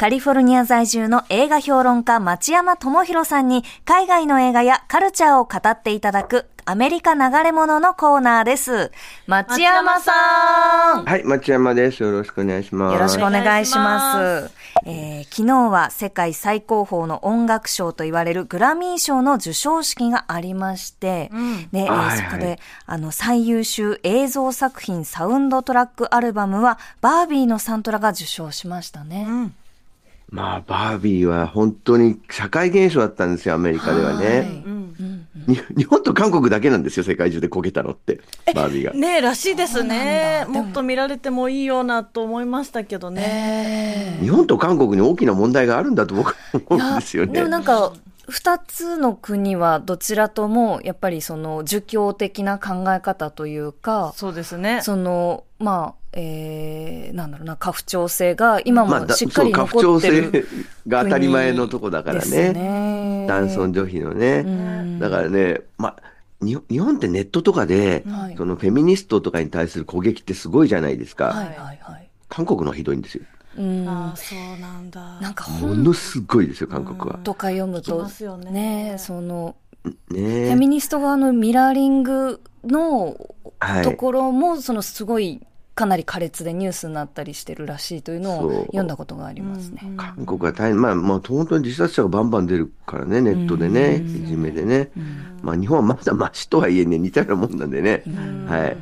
カリフォルニア在住の映画評論家町山智博さんに海外の映画やカルチャーを語っていただくアメリカ流れ物のコーナーです。町山さんはい、町山です。よろしくお願いします。よろしくお願いします。えー昨日は世界最高峰の音楽賞と言われるグラミー賞の授賞式がありまして、で、えーはいはいそこで、あの、最優秀映像作品サウンドトラックアルバムは、バービーのサントラが受賞しましたね。まあ、バービーは本当に社会現象だったんですよ、アメリカではね。に日本と韓国だけなんですよ、世界中でこけたのって、バービーが。ねえらしいですね。もっと見られてもいいようなと思いましたけどね。日本と韓国に大きな問題があるんだと僕は思うんですよね。でもなんか、二つの国はどちらとも、やっぱりその、儒教的な考え方というか、そうですね。その、まあ、えー、なんだろうな、家父長制が今もしっかり家父長残ってる制が当たり前のとこだからね。ね。男尊女卑のね。だからね、まあ、に日本ってネットとかで、はいそのフェミニストとかに対する攻撃ってすごいじゃないですか。はいはいはい。韓国のひどいんですよ。うん。ああ、そうなんだ。なんかも本のすごいですよ、韓国は。とか読むと、ますよねねその、ねフェミニスト側のミラーリングのはいところも、そのすごい、かなり苛烈でニュースになったりしてるらしいというのを読んだことがありますね。韓国は大変、まあ、まあ、本当に自殺者がバンバン出るからね、ネットでね、いじめでね。まあ、日本はまだマシとはいえね、似たようなもんなんでね。はい。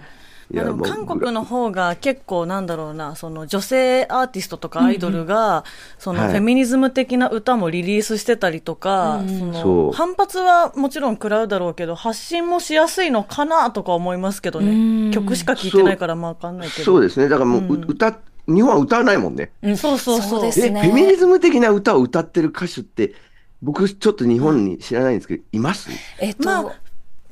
いまあでも韓国の方が結構なんだろうな、その女性アーティストとかアイドルが、そのはいフェミニズム的な歌もリリースしてたりとか、反発はもちろん食らうだろうけど、発信もしやすいのかなとか思いますけどね。曲しか聴いてないからまあわかんないけど。そうですね。だからもう、う歌、日本は歌わないもんね。そうそうそう。え、ですねフェミニズム的な歌を歌ってる歌手って、僕ちょっと日本に知らないんですけど、います？えっと、まあ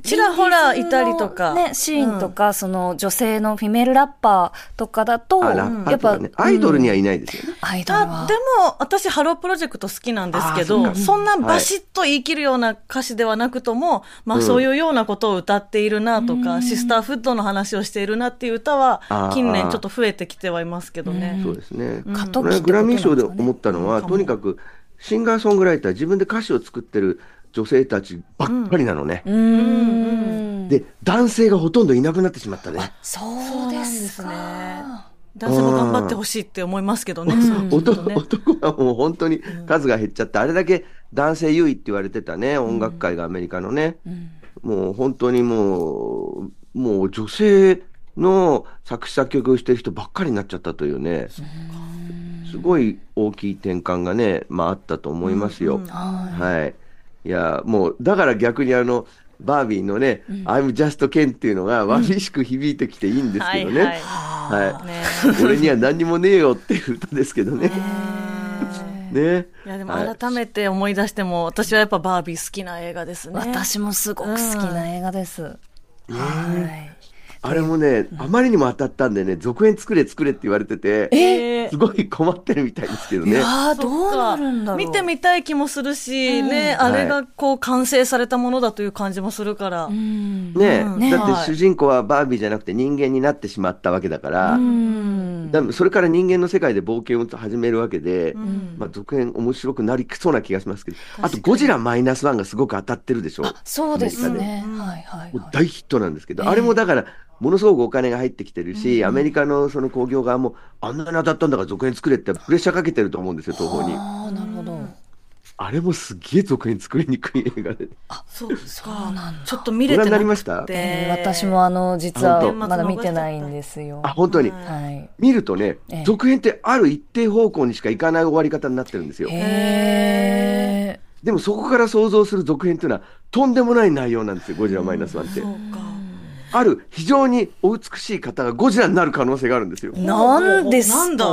ちらほらいたりとか。ね、シーンとか、その女性のフィメールラッパーとかだと、やっぱ。アイドルにはいないですよね。アイドルあはで。も、私、ハロープロジェクト好きなんですけど、そそんなバシッと言い切るような歌詞ではなくとも、まあ、そういうようなことを歌っているなとか、シスターフッドの話をしているなっていう歌は近年ちょっと増えてきてはいますけどね。そうですね。グラミー賞で思ったのは、とにかくシンガーソングライター、自分で歌詞を作ってる女性たちばっかりなのね。うーん。で、男性がほとんどいなくなってしまったね。そうですねか。男性も頑張ってほしいって思いますけどね。そういうの男ね男はもう本当に数が減っちゃって、あれだけ男性優位って言われてたね、音楽界がアメリカのね。もう本当にもう、もう女性の作詞作曲をしてる人ばっかりになっちゃったというね。すごい大きい転換がね、まああったと思いますよ。はい。いや、もう、だから逆にあの、バービーのね、I'm just Ken っていうのがわびしく響いてきていいんですけどね。はいはいはい。ね俺には何にもねえよっていう歌ですけどね。ね。いやでもはい改めて思い出しても、私はやっぱバービー好きな映画ですね。私もすごく好きな映画です。はい。あれもね、あまりにも当たったんでね、続編作れ作れって言われてて、え？すごい困ってるみたいですけどね。ああ、どうなるんだろう。見てみたい気もするし、ね、あれがこう完成されたものだという感じもするから。うん。ねうんねだって主人公はバービーじゃなくて人間になってしまったわけだから、うん。だそれから人間の世界で冒険を始めるわけで、まあ、続編面白くなりそうな気がしますけど、あとゴジラマイナスワンがすごく当たってるでしょ？そうですね。はいはい。大ヒットなんですけど、あれもだから、ものすごくお金が入ってきてるし、アメリカのその興行側も、あんなに当たったんだから続編作れってプレッシャーかけてると思うんですよ、東宝に。ああ、なるほど。あれもすっげえ続編作りにくい映画で。そうですかなんだ。ちょっと見れてなくてご覧になりました？えー私もあの、実はまだ見てないんですよ。あ、本当に？はい。見るとねええ、続編ってある一定方向にしか行かない終わり方になってるんですよ。へえ。でもそこから想像する続編っていうのは、とんでもない内容なんですよ、ゴジラマイナスワンって。ある非常にお美しい方がゴジラになる可能性があるんですよ。なんですか？なんだ？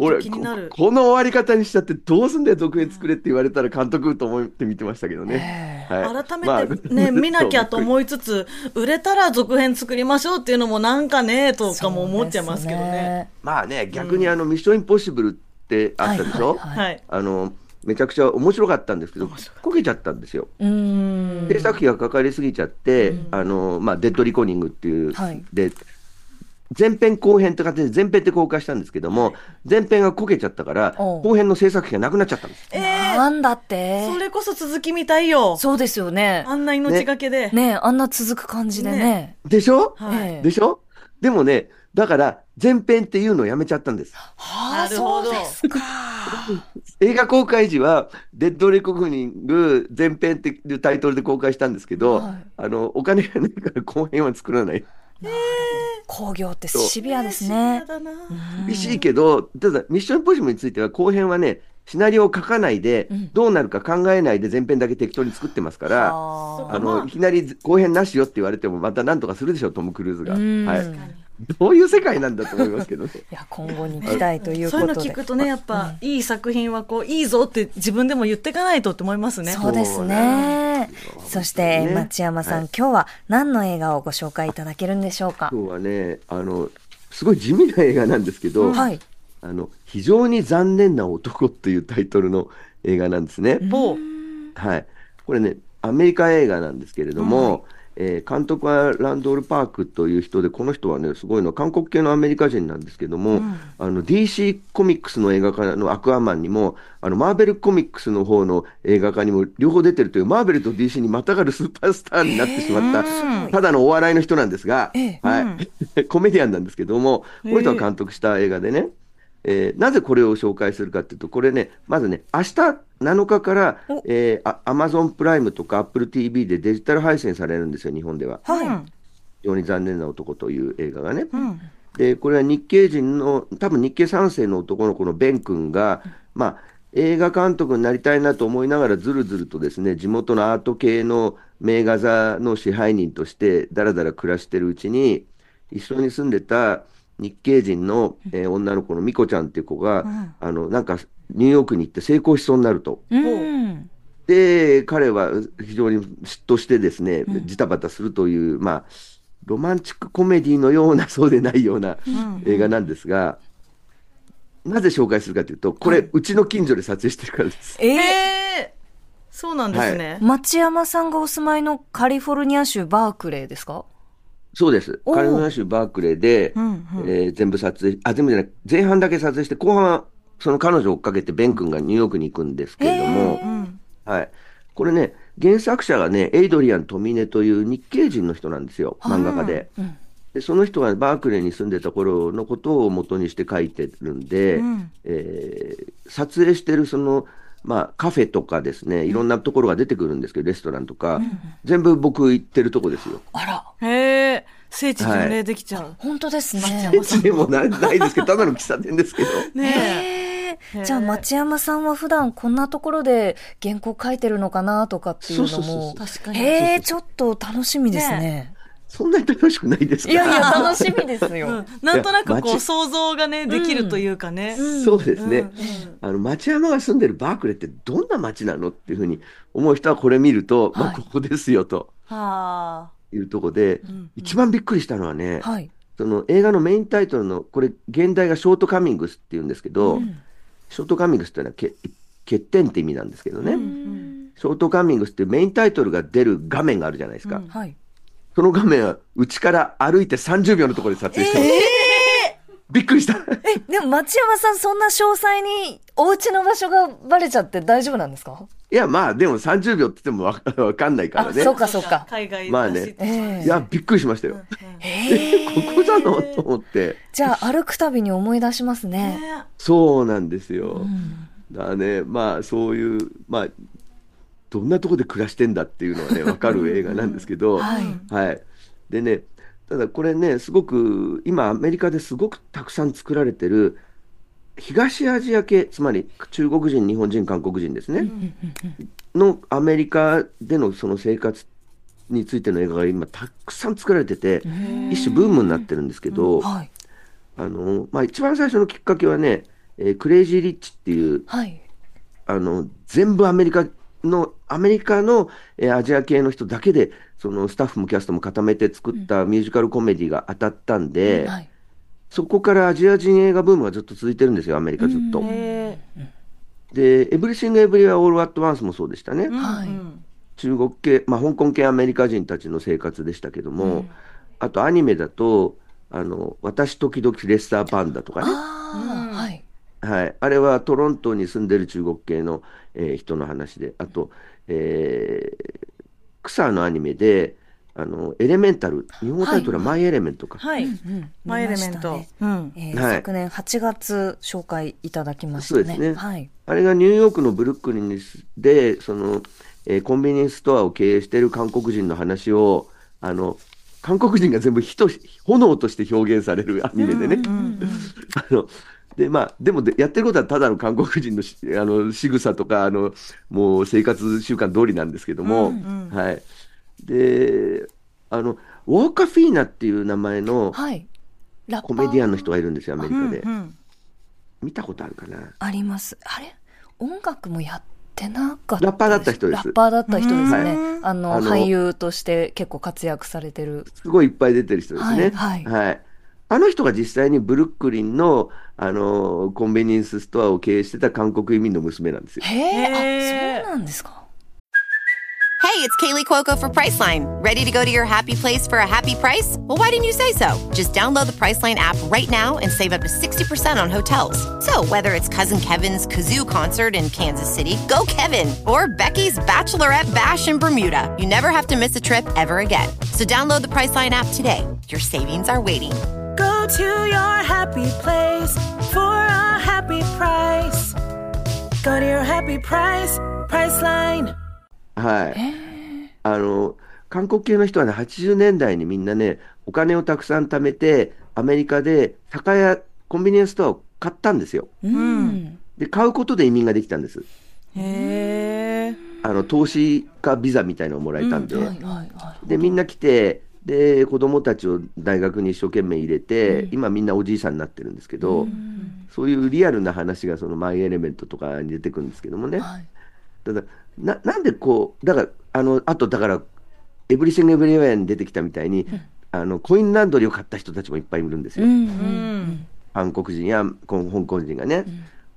俺と気になるこ。この終わり方にしちゃってどうすんだよ続編作れって言われたら監督と思って見てましたけどね。はい改まあめてね、見なきゃと思いつつ、売れたら続編作りましょうっていうのもなんかね、とかも思っちゃいますけどね。まあね逆にあの「ミッションインポッシブル」ってあったでしょ、はいはいはい。あのめちゃくちゃ面白かったんですけどこけちゃったんですよ。制作費がかかりすぎちゃって、あのまあ、デッドリコーニングっていう、はいで前編後編って形で前編って公開したんですけども、前編がこけちゃったから後編の制作費がなくなっちゃったんです。なんだって？それこそ続きみたいよ。そうですよね。あんな命がけで。ねあんな続く感じでね。ねでしょ、はいええでしょ？でもねだから前編っていうのをやめちゃったんです。はあ、なるほどそうですか。映画公開時は、デッドリコーニング前編っていうタイトルで公開したんですけど、はい。あのお金がないから後編は作らない。工業ってシビアですね。厳しいけど、ただ、ミッションポッシブルについては、後編はね、シナリオを書かないで、どうなるか考えないで前編だけ適当に作ってますから、あ。あの、いきなり後編なしよって言われても、またなんとかするでしょ、トム・クルーズが。うん。はい。どういう世界なんだと思いますけどね。いや、今後に期待というそういうのことで。聞くとね、やっぱ、いい作品はこう、いいぞって自分でも言っていかないとって思いますね。そうですね。そして、ね町山さん、はい今日は何の映画をご紹介いただけるんでしょうか？今日はね、あの、すごい地味な映画なんですけど、はい。あの、非常に残念な男っていうタイトルの映画なんですね。某。はい。これね、アメリカ映画なんですけれども、えー監督はランドール・パークという人で、この人はね、すごいのは韓国系のアメリカ人なんですけども、あの DC コミックスの映画化のアクアマンにも、あのマーベルコミックスの方の映画化にも両方出てるという、マーベルと DC にまたがるスーパースターになってしまった、ただのお笑いの人なんですが、はい、コメディアンなんですけども、この人が監督した映画でね、えーなぜこれを紹介するかっていうと、これね、まずね、明日7日から、えー、アマゾンプライムとか Apple TV でデジタル配信されるんですよ、日本では。はい。非常に残念な男という映画がね。で、これは日系人の、多分日系3世の男の子のベン君が、まあ、映画監督になりたいなと思いながらずるずるとですね、地元のアート系の名画座の支配人としてだらだら暮らしてるうちに、一緒に住んでた日系人の、えー女の子のミコちゃんっていう子が、あの、なんかニューヨークに行って成功しそうになると。うん。で、彼は非常に嫉妬してですね、ジタバタするという、まあ、ロマンチックコメディのような、そうでないような映画なんですが、なぜ紹介するかというと、これ、うちの近所で撮影してるからです。えー。ええそうなんですね。町山さんがお住まいのカリフォルニア州バークレーですか？そうです。カリフォルニア州バークレーで、んうんえー全部撮影、あ、全部じゃない、前半だけ撮影して、後半はその彼女を追っかけて、ベン君がニューヨークに行くんですけれども、うん。はい。これね、原作者がね、エイドリアン・トミネという日系人の人なんですよ、漫画家で。でその人がバークレーに住んでた頃のことを元にして書いてるんで、えー撮影してるその、まあ、カフェとかですね、いろんなところが出てくるんですけど、レストランとか、全部僕行ってるとこですよ。あら、へえ、聖地巡礼できちゃう。本当ですね。でもなないですけど、ただの喫茶店ですけど。ねへーじゃあ町山さんは普段こんなところで原稿書いてるのかなとかっていうのそうそうもそう。確かに。へえちょっと楽しみですね。そんなに楽しくないですか？いやいや楽しみですよ。うん。なんとなくこう想像がね、できるというかね。そうですね、あの町山が住んでるバークレーってどんな町なのっていうふうに思う人はこれ見ると、まあ、ここですよとはあ。いうところで、一番びっくりしたのはね、はい。その映画のメインタイトルの、これ、現代がショートカミングスって言うんですけど、ショートカミングスってのはけ欠点って意味なんですけどね、ショートカミングスってメインタイトルが出る画面があるじゃないですか。はい。その画面は、うちから歩いて30秒のところで撮影してます。びっくりした。え、でも町山さんそんな詳細にお家の場所がバレちゃって大丈夫なんですか？いや、まあ、でも30秒って言ってもわか わかんないからあ、ね。そうかそうか。海外まあねええいや、びっくりしましたよ。え、ここなの？と思って。じゃあ歩くたびに思い出しますね。ねそうなんですよ。だからね、まあ、そういう、まあ、どんなところで暮らしてんだっていうのはね、わかる映画なんですけど、はい。はい。でね、ただこれね、すごく、今アメリカですごくたくさん作られてる、東アジア系、つまり中国人、日本人、韓国人ですね、のアメリカでのその生活についての映画が今たくさん作られてて、一種ブームになってるんですけど、はい。あの、まあ、一番最初のきっかけはね、えークレイジー・リッチっていう、はい。あの、全部アメリカの、アメリカの、えーアジア系の人だけで、そのスタッフもキャストも固めて作ったミュージカルコメディが当たったんで、はい。そこからアジア人映画ブームがずっと続いてるんですよ、アメリカずっと。へで、エブリシング・エブリウェア・オール・アット・ワンスもそうでしたね。ーはいうん中国系、まあ、香港系アメリカ人たちの生活でしたけども、あとアニメだと、あの、私時々レッサーパンダとかね。はい。はい。あれはトロントに住んでる中国系の、えー人の話で、あと、えー、クサのアニメで、あの、エレメンタル、日本語タイトルはマイ・エレメントか。はい。うん。マイエレメントね。うん。えーはい昨年8月紹介いただきましたね。そうですねはい。あれがニューヨークのブルックリンで、その、えーコンビニエンスストアを経営している韓国人の話を、あの、韓国人が全部火とし炎として表現されるアニメでね。あので、まあ、でもで、やってることはただの韓国人のし あの仕草とか、あの、もう生活習慣通りなんですけども、はい。で、あの、ウォーカ・フィーナっていう名前のはい。コメディアンの人がいるんですよ、アメリカで。うん見たことあるかな？あります。あれ？音楽もやってなかったラッパーだった人ですラッパーだった人ですね。うんあの、あの俳優として結構活躍されてる。すごいいっぱい出てる人ですね。はいはいあの人が実際にブルックリンの、あの、コンビニエンスストアを経営してた韓国移民の娘なんですよ。へえ、へーあ、そうなんですか。 Hey, it's Kaylee Cuoco for Priceline. Ready to go to your happy place for a happy price? Well, why didn't you say so? Just download the Priceline app right now and save up to 60% on hotels. So, whether it's Cousin Kevin's Kazoo concert in Kansas City, go Kevin, or Becky's Bachelorette Bash in Bermuda, you never have to miss a trip ever again. So, download the Priceline app today. Your savings are waiting. Go to your happy place for a happy price. Go to your happy price, Priceline. はい。あの、韓国系の人はね、80年代にみんなね、お金をたくさん貯めて、アメリカで酒屋、コンビニエンスストアを買ったんですよ。うん。で、買うことで移民ができたんです。へえ。あの、投資家ビザみたいなのをもらえたんで。はいはいはい。で、みんな来て、で、子供たちを大学に一生懸命入れて、今みんなおじいさんになってるんですけど、そういうリアルな話がそのマイエレメントとかに出てくるんですけどもね。はい。ただ、な、なんでこう、だから、あの、あとだから、エブリシング・エブリウェアに出てきたみたいに、あの、コインランドリーを買った人たちもいっぱいいるんですよ。うん。うん。韓国人や香港人がね。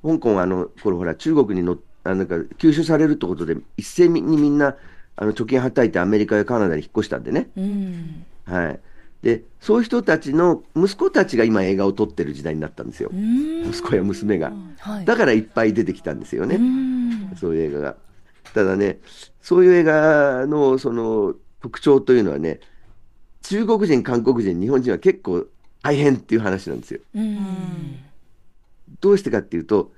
香港はあの、これほら、中国にのあなんか吸収されるってことで、一斉にみんな、あの、貯金はたいてアメリカやカナダに引っ越したんでね。うん。はい。で、そういう人たちの息子たちが今映画を撮ってる時代になったんですよ。うん。息子や娘が。はい。だからいっぱい出てきたんですよね。うん。そういう映画が。ただね、そういう映画のその特徴というのはね、中国人、韓国人、日本人は結構大変っていう話なんですよ。うん。どうしてかっていうと、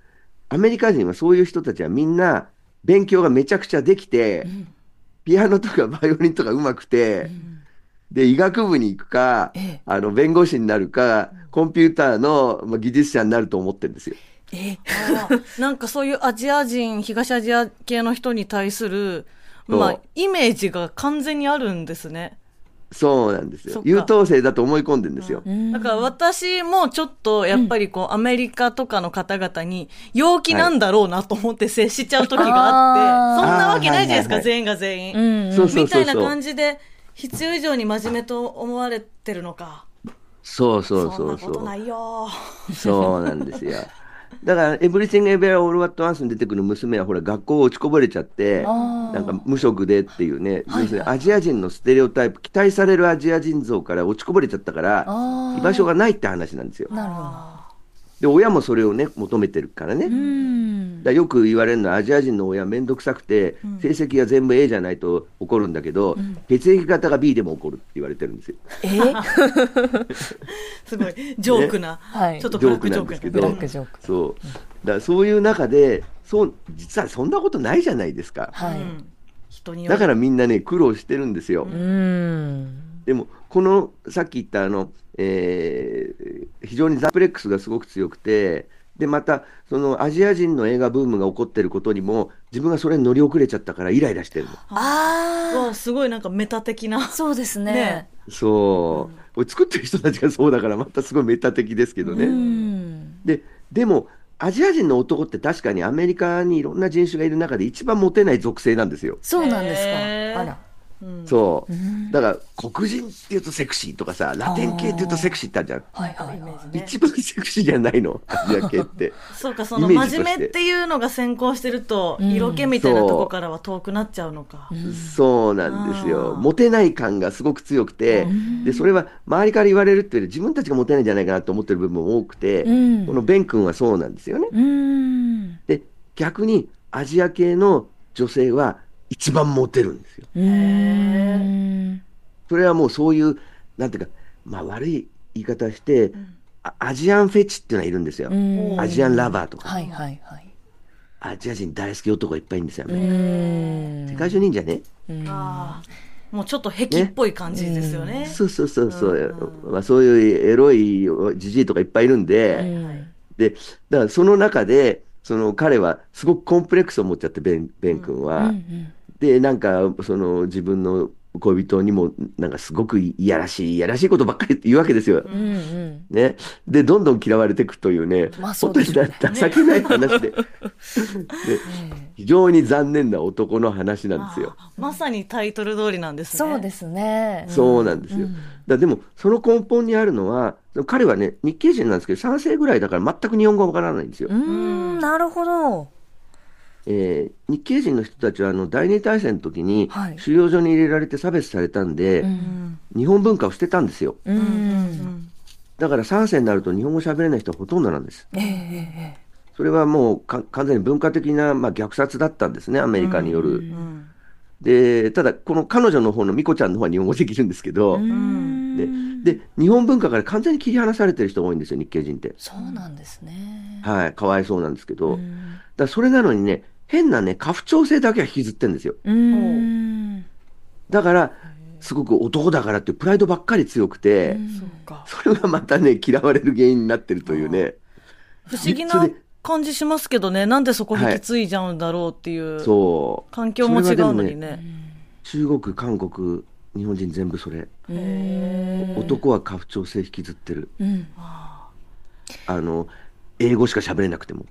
アメリカ人はそういう人たちはみんな勉強がめちゃくちゃできて、ピアノとかバイオリンとか上手くて、で、医学部に行くかええ、あの、弁護士になるか、コンピューターのまあ技術者になると思ってるんですよ。え、なんかそういうアジア人、東アジア系の人に対する、まあ、イメージが完全にあるんですね。そうなんですよ。優等生だと思い込んでるんですよ。だから私もちょっとやっぱりこう、アメリカとかの方々に陽気なんだろうなと思って接しちゃう時があって、はいそんなわけないじゃないですか、全員が全員。うん。そうそうみたいなそうそう。感じで、必要以上に真面目と思われてるのか。そうそうそんなそうそう。ことないよ。そうなんですよ。だから、エブリシング・エベア・オール・ワット・ワンスに出てくる娘は、ほら、学校落ちこぼれちゃって、なんか無職でっていうね、要するにアジア人のステレオタイプ、期待されるアジア人像から落ちこぼれちゃったから居場所がないって話なんですよ。なるほで、親もそれをね、求めてるからね。ど。うん。だよく言われるのは、アジア人の親めんどくさくて、成績が全部 A じゃないと怒るんだけど、血液型が B でも怒るって言われてるんですよ。え？すごい、ジョークな。はいちょっとブラックジョークジョークなんですけどブラックジョーク。そう。だからそういう中で、そう、実はそんなことないじゃないですか。はい。だからみんなね、苦労してるんですよ。うん。でも、この、さっき言ったあの、えー非常にザプレックスがすごく強くて、で、また、そのアジア人の映画ブームが起こってることにも、自分がそれに乗り遅れちゃったからイライラしてるの。あわすごいなんかメタ的なあ、。そうですね。ねそう。これ作ってる人たちがそうだから、またすごいメタ的ですけどね。うん。で、でも、アジア人の男って確かにアメリカにいろんな人種がいる中で一番モテない属性なんですよ。そうなんですか。あら。そう。だから、黒人って言うとセクシーとかさ、ラテン系って言うとセクシーってあるじゃん。はいはいはい。一番セクシーじゃないの、アジア系って。そうか、その真面目っていうのが先行してると、色気みたいなとこからは遠くなっちゃうのか。そうなんですよ。モテない感がすごく強くて、で、それは周りから言われるっていうより自分たちがモテないんじゃないかなと思ってる部分も多くて、うんこのベン君はそうなんですよね。うん。で、逆にアジア系の女性は一番モテるんですよ。うん。それはもうそういう、なんていうか、まあ悪い言い方して、あアジアンフェチっていうのがいるんですよ。うんアジアンラバーとか。はいはいはい。アジア人大好き男がいっぱいいるんですよ。うん。世界中にいいんじゃね？ああ。もうちょっと壁っぽい感じですよね。そうそうそうそう、まあ、そういうエロいじじいとかいっぱいいるんで、で、だからその中で、その彼はすごくコンプレックスを持っちゃって、ベン、ベン君は。で、なんか、その自分の恋人にも、なんかすごくいやらしい、いやらしいことばっかり言うわけですよ。うんうん。ね。で、どんどん嫌われていくというね、まあそ本当にうでしょうねだ情けない話でで、非常に残念な男の話なんですよ。まさにタイトル通りなんですね。そうですね。そうなんですよ。だでも、その根本にあるのは、彼はね、日系人なんですけど、3世ぐらいだから全く日本語わからないんですよ。うん、なるほど。えー日系人の人たちは、あの、第二次大戦の時にはい、収容所に入れられて差別されたんで、日本文化を捨てたんですよ。うん。だから3世になると日本語喋れない人はほとんどなんです。ええええそれはもうか完全に文化的な、まあ、虐殺だったんですね、アメリカによる。うんで、ただ、この彼女の方のミコちゃんの方は日本語できるんですけど、でで、日本文化から完全に切り離されてる人が多いんですよ、日系人って。そうなんですね。はい、かわいそうなんですけど。だそれなのにね、変なね、家父長制だけは引きずってるんですよ。うん。だから、すごく男だからっていうプライドばっかり強くて、それがまたね、嫌われる原因になってるというね。不思議な感じしますけどね。なんでそこ引き継いじゃうんだろうっていう。そう。環境も違うのにね。中国、韓国、日本人全部それ。男は家父長制引きずってる。うん。あの、英語しか喋れなくても。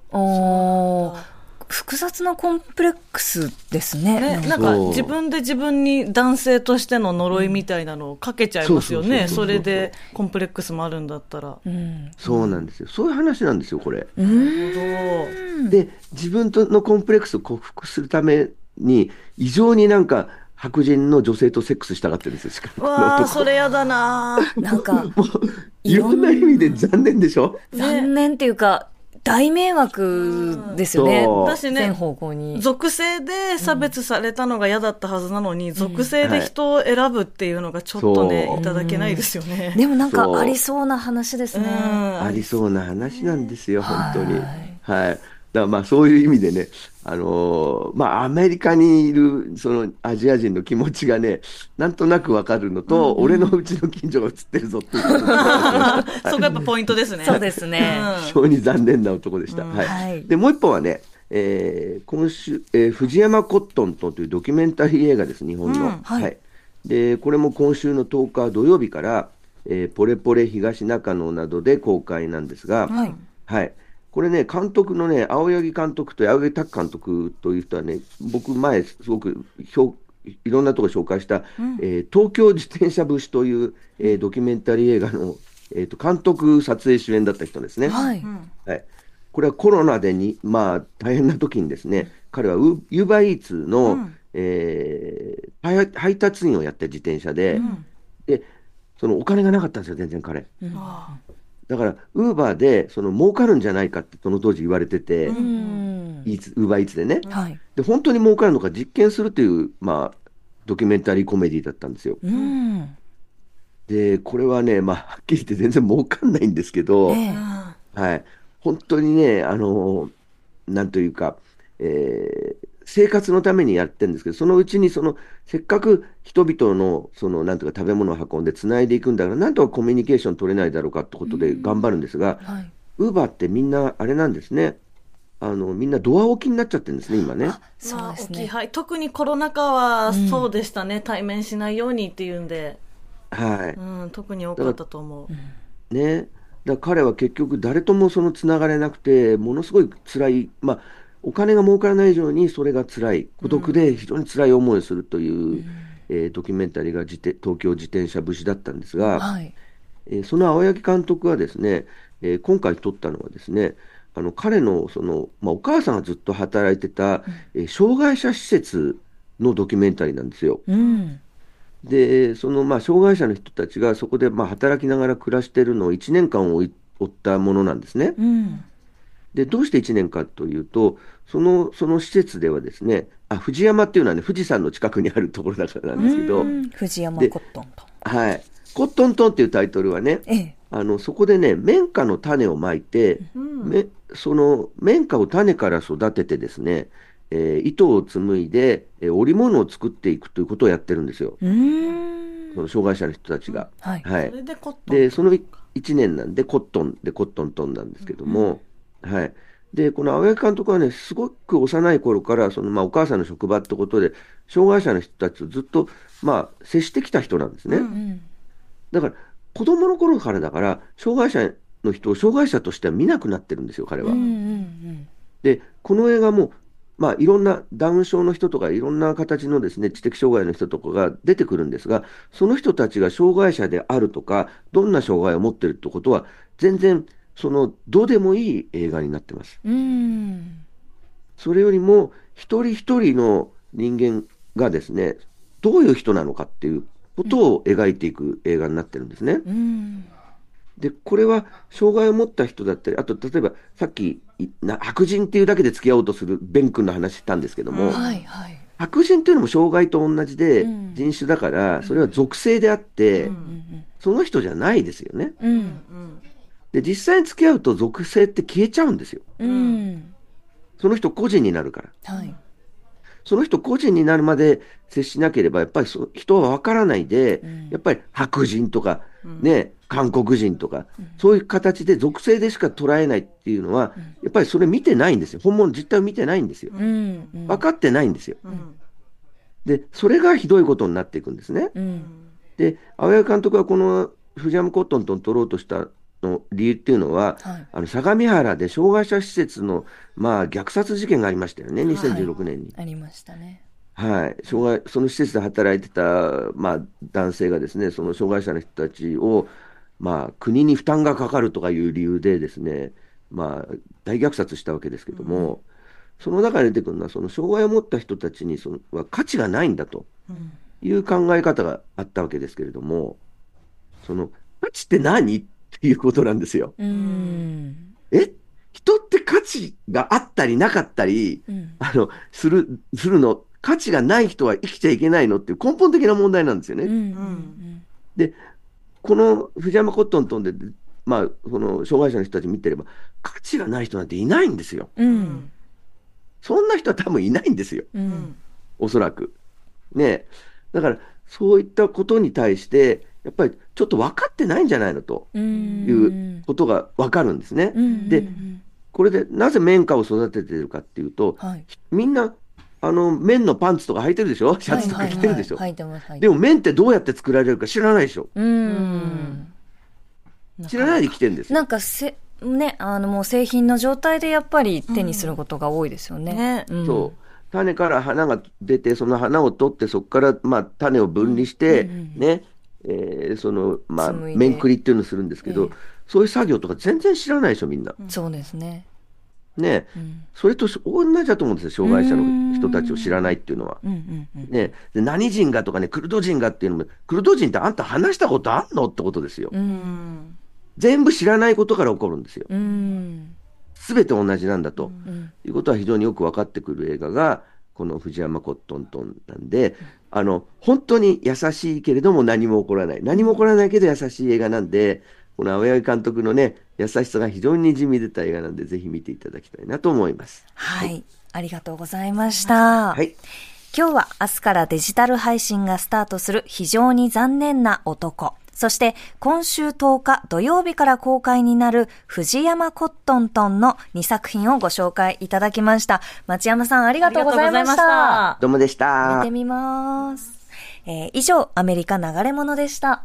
複雑なコンプレックスですね。ね、なんか自分で自分に男性としての呪いみたいなのをかけちゃいますよね。それでコンプレックスもあるんだったら。うん。そうなんですよ。そういう話なんですよ、これ。どうで、自分とのコンプレックスを克服するために、異常になんか白人の女性とセックスしたがってるんですよ、しかも。わあ、それやだななんか、いろんな意味で残念でしょ？残念っていうか、大迷惑ですよね。そう私ね全方向に。属性で差別されたのが嫌だったはずなのに、属性で人を選ぶっていうのがちょっとね、いただけないですよね。でもなんかありそうな話ですうんね。ありそうな話なんですよ、本当に。はい。だからまあそういう意味でね、あのーまあアメリカにいるそのアジア人の気持ちがね、なんとなくわかるのと、俺のうちの近所が映ってるぞっていう そこやっぱポイントですね。そうですね。非常に残念な男でした。はい。はいで、もう一本はね、えー今週、えー藤山コットンとというドキュメンタリー映画です、日本の。うんはいで、これも今週の10日土曜日から、えーポレポレ東中野などで公開なんですが、はい。はい。これね、監督のね、青柳監督と八木拓監督という人はね、僕前、すごく評いろんなところ紹介した、えー東京自転車節という、えードキュメンタリー映画の、えーと監督、撮影、主演だった人ですね。はい。はい、これはコロナでに、まあ、大変な時にですね、彼はウユーバーイーツの、えー配配達員をやって自転車で、で、そのお金がなかったんですよ、全然彼。だから、ウーバーで、その、儲かるんじゃないかって、その当時言われてて、ウーバーイーツでね。はい。で、本当に儲かるのか実験するという、まあ、ドキュメンタリーコメディだったんですよ。うん。で、これはね、まあ、はっきり言って全然儲かんないんですけど、ええはい。本当にね、あの、なんというか、えー生活のためにやってるんですけど、そのうちにその、せっかく人々の、その、なんとか食べ物を運んで繋いでいくんだから、なんとかコミュニケーション取れないだろうかってことで頑張るんですが、はい。ウーバーってみんな、あれなんですね。あの、みんなドア置きになっちゃってるんですね、今ね。そうですね。まあ置き配特にコロナ禍はそうでしたね、対面しないようにっていうんで、はい。うん、特に多かったと思う。ね。だから彼は結局誰ともそのつながれなくて、ものすごい辛い、まあ、お金が儲からない以上にそれが辛い、孤独で非常に辛い思いをするという、えードキュメンタリーが自転東京自転車節だったんですが、はい。えーその青柳監督はですね、えー今回撮ったのはですね、あの彼のその、まあ、お母さんがずっと働いてた、えー障害者施設のドキュメンタリーなんですよ。うん。で、そのまあ障害者の人たちがそこでまあ働きながら暮らしているのを1年間追ったものなんですね。うん。で、どうして1年かというと、そのその施設ではですね、あ富士山っていうのはね、富士山の近くにあるところだからなんですけど、うん藤山でコットンと。はい。コットントンっていうタイトルはね、ええ。あのそこでね、綿花の種をまいて、めその綿花を種から育ててですね、えー糸を紡いで、えー織物を作っていくということをやってるんですよ。うーん。その障害者の人たちが。はい。はいそれ。でコットンで、その1年なんで、コットンでコットントンなんですけども、はい。で、この青柳監督はね、すごく幼い頃から、その、まあ、お母さんの職場ってことで、障害者の人たちとずっと、まあ、接してきた人なんですね。うん。だから、子供の頃からだから、障害者の人を障害者としては見なくなってるんですよ、彼は。うんうんで、この映画も、まあ、いろんなダウン症の人とか、いろんな形のですね、知的障害の人とかが出てくるんですが、その人たちが障害者であるとか、どんな障害を持ってるってことは、全然、その、どうでもいい映画になってます。それよりも、一人一人の人間がですね、どういう人なのかっていうことを描いていく映画になってるんですね。うん。で、これは障害を持った人だったり、あと例えばさっき白人っていうだけで付き合おうとするベン君の話したんですけども、はいはい。白人っていうのも障害と同じでうん人種だから、それは属性であって、うんその人じゃないですよね。うん。うんで、実際に付き合うと属性って消えちゃうんですよ。うん。その人個人になるから。はい。その人個人になるまで接しなければ、やっぱりそ人は分からないで、んやっぱり白人とか、ね、韓国人とか、そういう形で属性でしか捉えないっていうのは、やっぱりそれ見てないんですよ。本物実態を見てないんですよ。分かってないんですよ。うんで、それがひどいことになっていくんですね。うん。で、青柳監督はこの藤山コットンと撮ろうとしたの理由っていうのは、はい。あの相模原で障害者施設の、まあ、虐殺事件がありましたよね、2016年に。ありましたね。はい、障害その施設で働いてた、まあ、男性がですね、その障害者の人たちを、まあ、国に負担がかかるとかいう理由でですね、まあ、大虐殺したわけですけども、その中で出てくるのは、その障害を持った人たちにそのは価値がないんだという考え方があったわけですけれども、その価値って何？っていうことなんですよ。うん。え？人って価値があったりなかったり、うん。あの、する、するの、価値がない人は生きちゃいけないのっていう根本的な問題なんですよね。うん。うん。で、この藤山コットントンで、まあ、その障害者の人たち見てれば、価値がない人なんていないんですよ。うん。そんな人は多分いないんですよ。うん。おそらく。ねえだから、そういったことに対して、やっぱりちょっと分かってないんじゃないのとうん。いうことが分かるんですね。うん。で、これでなぜ綿花を育ててるかっていうと、はい。みんな、あの、綿のパンツとか履いてるでしょ？シャツとか着てるでしょ？はいはいはい、履いてます。履いてでも綿ってどうやって作られるか知らないでしょ？うん。知らないで着てるんですよ。なんかせ、ね、あのもう製品の状態でやっぱり手にすることが多いですよね。ねうんそう。種から花が出て、その花を取って、そこから、まあ、種を分離して、ね、えーその、まあ、面くりっていうのをするんですけど、そういう作業とか全然知らないでしょ、みんな。そうですね。ね、んそれと同じだと思うんですよ、障害者の人たちを知らないっていうのは。うんうんうん。ね、で何人がとかね、クルド人がっていうのも、クルド人ってあんた話したことあんのってことですよ。うん。全部知らないことから起こるんですよ。うん。すべて同じなんだと、んいうことは非常によく分かってくる映画が、この藤山コットントンなんで、あの、本当に優しいけれども何も起こらない。何も起こらないけど優しい映画なんで、この青柳監督のね、優しさが非常に滲み出た映画なんで、ぜひ見ていただきたいなと思います。はい。ありがとうございました。はい。今日は明日からデジタル配信がスタートする非常に残念な男。そして今週10日土曜日から公開になる藤山コットントンの2作品をご紹介いただきました。町山さんありがとうございました。どうもでした。見てみます。えー以上、アメリカ流れ物でした。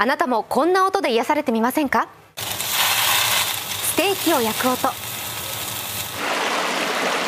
あなたもこんな音で癒されてみませんか？ステーキを焼く音